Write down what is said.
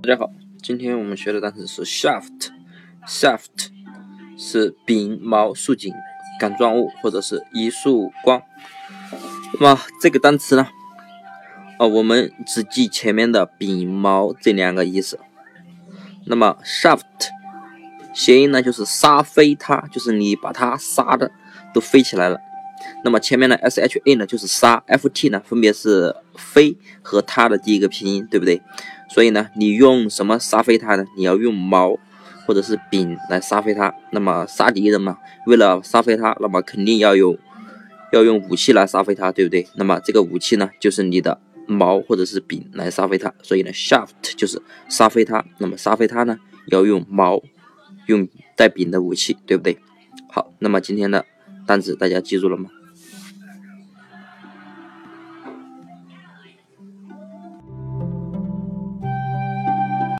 大家好，今天我们学的单词是 shaft，shaft 是柄、毛、竖颈、杆状物或者是一束光。那么这个单词呢，啊，我们只记前面的柄、毛这两个意思。那么 shaft 谐音呢就是杀飞它，就是你把它杀的都飞起来了。那么前面的 s h a 呢就是杀，f t 呢分别是飞和它的第一个拼音，对不对？所以呢，你用什么杀飞它呢？你要用矛或者是柄来杀飞它。那么杀敌人嘛，为了杀飞它，那么肯定要有要用武器来杀飞它，对不对？那么这个武器呢，就是你的矛或者是柄来杀飞它。所以呢，shaft 就是杀飞它。那么杀飞它呢，要用矛，用带柄的武器，对不对？好，那么今天的单词大家记住了吗？